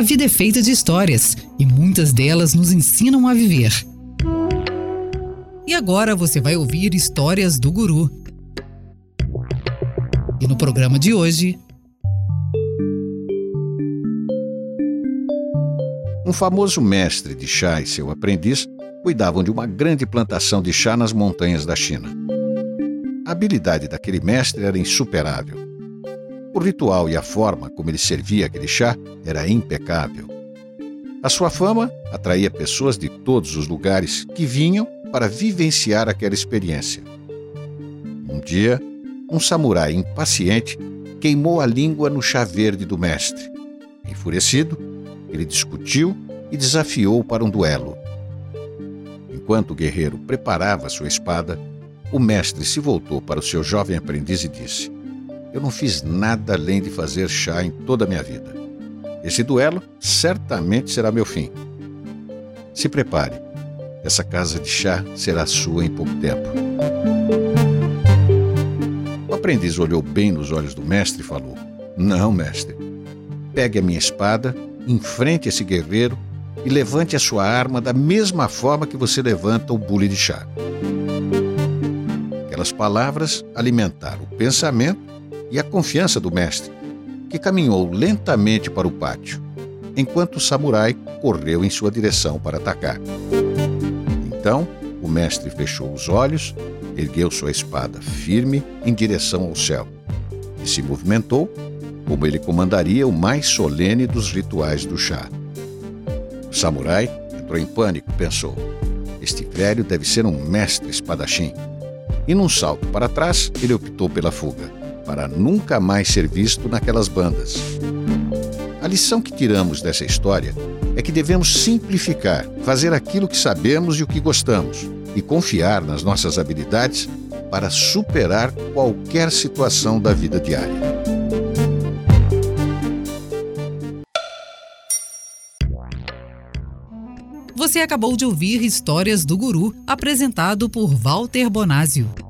A vida é feita de histórias e muitas delas nos ensinam a viver. E agora você vai ouvir histórias do Guru. E no programa de hoje. Um famoso mestre de chá e seu aprendiz cuidavam de uma grande plantação de chá nas montanhas da China. A habilidade daquele mestre era insuperável. O ritual e a forma como ele servia aquele chá era impecável. A sua fama atraía pessoas de todos os lugares que vinham para vivenciar aquela experiência. Um dia, um samurai impaciente queimou a língua no chá verde do mestre. Enfurecido, ele discutiu e desafiou para um duelo. Enquanto o guerreiro preparava sua espada, o mestre se voltou para o seu jovem aprendiz e disse: Eu não fiz nada além de fazer chá em toda a minha vida. Esse duelo certamente será meu fim. Se prepare, essa casa de chá será sua em pouco tempo. O aprendiz olhou bem nos olhos do mestre e falou: Não, mestre. Pegue a minha espada, enfrente esse guerreiro e levante a sua arma da mesma forma que você levanta o bule de chá. Aquelas palavras alimentaram o pensamento e a confiança do mestre, que caminhou lentamente para o pátio, enquanto o samurai correu em sua direção para atacar. Então, o mestre fechou os olhos, ergueu sua espada firme em direção ao céu e se movimentou como ele comandaria o mais solene dos rituais do chá. O samurai entrou em pânico pensou: Este velho deve ser um mestre espadachim. E num salto para trás, ele optou pela fuga, para nunca mais ser visto naquelas bandas. A lição que tiramos dessa história é que devemos simplificar, fazer aquilo que sabemos e o que gostamos, e confiar nas nossas habilidades para superar qualquer situação da vida diária. Você acabou de ouvir Histórias do Guru, apresentado por Walter Bonásio.